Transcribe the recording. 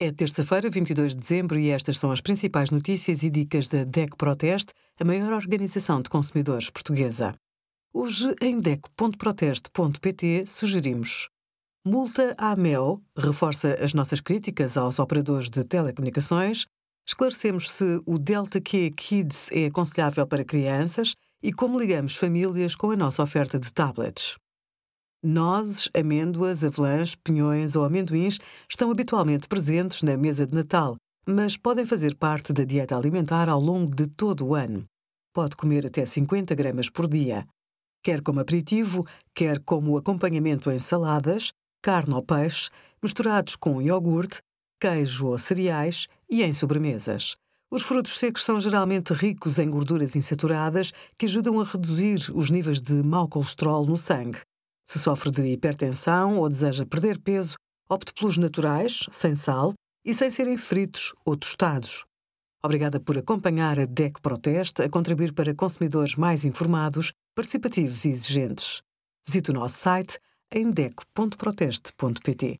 É terça-feira, 22 de dezembro, e estas são as principais notícias e dicas da DEC Proteste, a maior organização de consumidores portuguesa. Hoje, em DEC.proteste.pt, sugerimos multa à MEL, reforça as nossas críticas aos operadores de telecomunicações, esclarecemos se o Delta Q Kids é aconselhável para crianças e como ligamos famílias com a nossa oferta de tablets. Nozes, amêndoas, avelãs, pinhões ou amendoins estão habitualmente presentes na mesa de Natal, mas podem fazer parte da dieta alimentar ao longo de todo o ano. Pode comer até 50 gramas por dia. Quer como aperitivo, quer como acompanhamento em saladas, carne ou peixe, misturados com iogurte, queijo ou cereais e em sobremesas. Os frutos secos são geralmente ricos em gorduras insaturadas que ajudam a reduzir os níveis de mau colesterol no sangue. Se sofre de hipertensão ou deseja perder peso, opte pelos naturais, sem sal e sem serem fritos ou tostados. Obrigada por acompanhar a DEC Proteste a contribuir para consumidores mais informados, participativos e exigentes. Visite o nosso site em dec.proteste.pt.